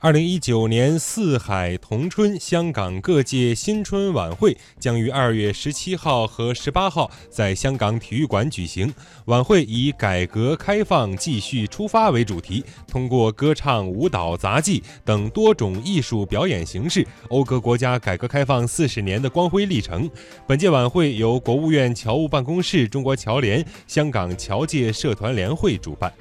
二零一九年四海同春香港各界新春晚会将于二月十七号和十八号在香港体育馆举行。晚会以改革开放继续出发为主题通过歌唱舞蹈杂技等多种艺术表演形式讴歌国家改革开放四十年的光辉历程。本届晚会由国务院侨务办公室中国侨联香港侨界社团联会主办。